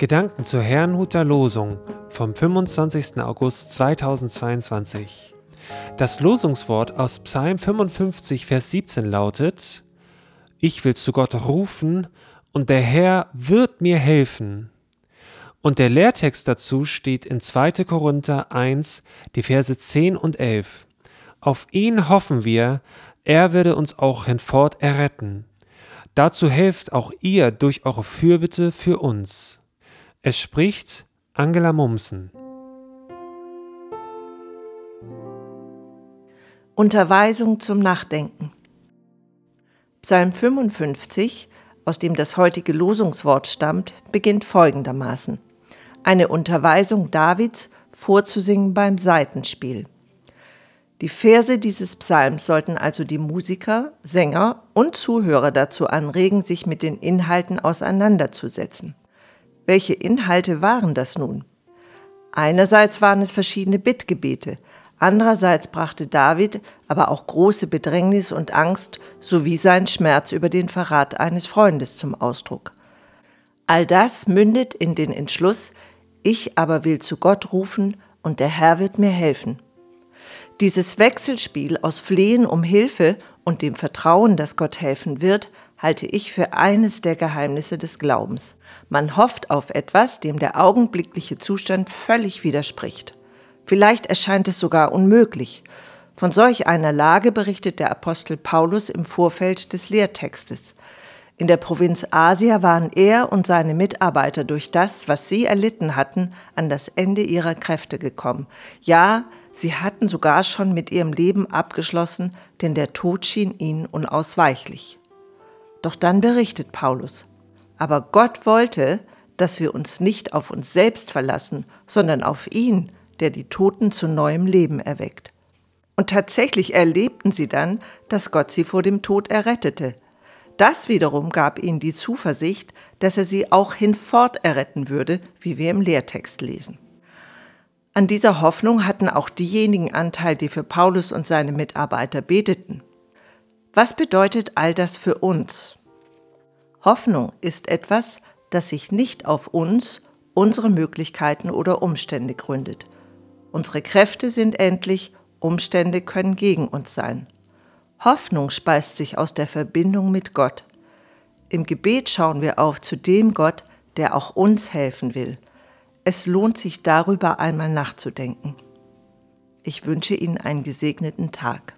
Gedanken zur Herrnhuter Losung vom 25. August 2022. Das Losungswort aus Psalm 55, Vers 17 lautet: Ich will zu Gott rufen und der Herr wird mir helfen. Und der Lehrtext dazu steht in 2. Korinther 1, die Verse 10 und 11. Auf ihn hoffen wir, er werde uns auch hinfort erretten. Dazu helft auch ihr durch eure Fürbitte für uns. Es spricht Angela Mumsen. Unterweisung zum Nachdenken. Psalm 55, aus dem das heutige Losungswort stammt, beginnt folgendermaßen. Eine Unterweisung Davids vorzusingen beim Saitenspiel. Die Verse dieses Psalms sollten also die Musiker, Sänger und Zuhörer dazu anregen, sich mit den Inhalten auseinanderzusetzen. Welche Inhalte waren das nun? Einerseits waren es verschiedene Bittgebete, andererseits brachte David aber auch große Bedrängnis und Angst sowie seinen Schmerz über den Verrat eines Freundes zum Ausdruck. All das mündet in den Entschluss, ich aber will zu Gott rufen und der Herr wird mir helfen. Dieses Wechselspiel aus Flehen um Hilfe und dem Vertrauen, dass Gott helfen wird, halte ich für eines der Geheimnisse des Glaubens. Man hofft auf etwas, dem der augenblickliche Zustand völlig widerspricht. Vielleicht erscheint es sogar unmöglich. Von solch einer Lage berichtet der Apostel Paulus im Vorfeld des Lehrtextes. In der Provinz Asia waren er und seine Mitarbeiter durch das, was sie erlitten hatten, an das Ende ihrer Kräfte gekommen. Ja, sie hatten sogar schon mit ihrem Leben abgeschlossen, denn der Tod schien ihnen unausweichlich. Doch dann berichtet Paulus, aber Gott wollte, dass wir uns nicht auf uns selbst verlassen, sondern auf ihn, der die Toten zu neuem Leben erweckt. Und tatsächlich erlebten sie dann, dass Gott sie vor dem Tod errettete. Das wiederum gab ihnen die Zuversicht, dass er sie auch hinfort erretten würde, wie wir im Lehrtext lesen. An dieser Hoffnung hatten auch diejenigen Anteil, die für Paulus und seine Mitarbeiter beteten. Was bedeutet all das für uns? Hoffnung ist etwas, das sich nicht auf uns, unsere Möglichkeiten oder Umstände gründet. Unsere Kräfte sind endlich, Umstände können gegen uns sein. Hoffnung speist sich aus der Verbindung mit Gott. Im Gebet schauen wir auf zu dem Gott, der auch uns helfen will. Es lohnt sich darüber einmal nachzudenken. Ich wünsche Ihnen einen gesegneten Tag.